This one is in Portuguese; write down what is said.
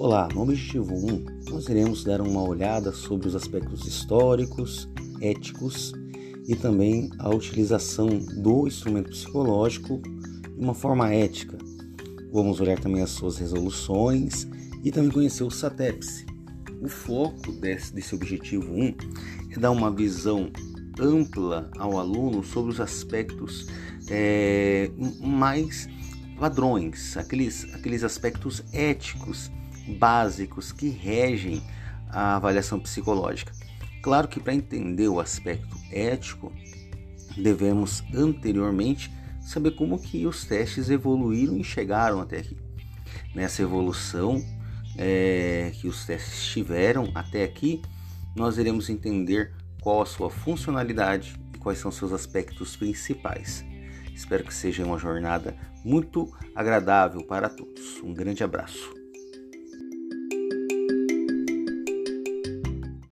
Olá, no objetivo 1, nós iremos dar uma olhada sobre os aspectos históricos, éticos e também a utilização do instrumento psicológico de uma forma ética. Vamos olhar também as suas resoluções e também conhecer o SATEPS. O foco desse, desse objetivo 1 é dar uma visão ampla ao aluno sobre os aspectos é, mais padrões, aqueles, aqueles aspectos éticos básicos que regem a avaliação psicológica. Claro que para entender o aspecto ético, devemos anteriormente saber como que os testes evoluíram e chegaram até aqui. Nessa evolução é, que os testes tiveram até aqui, nós iremos entender qual a sua funcionalidade e quais são seus aspectos principais. Espero que seja uma jornada muito agradável para todos. Um grande abraço.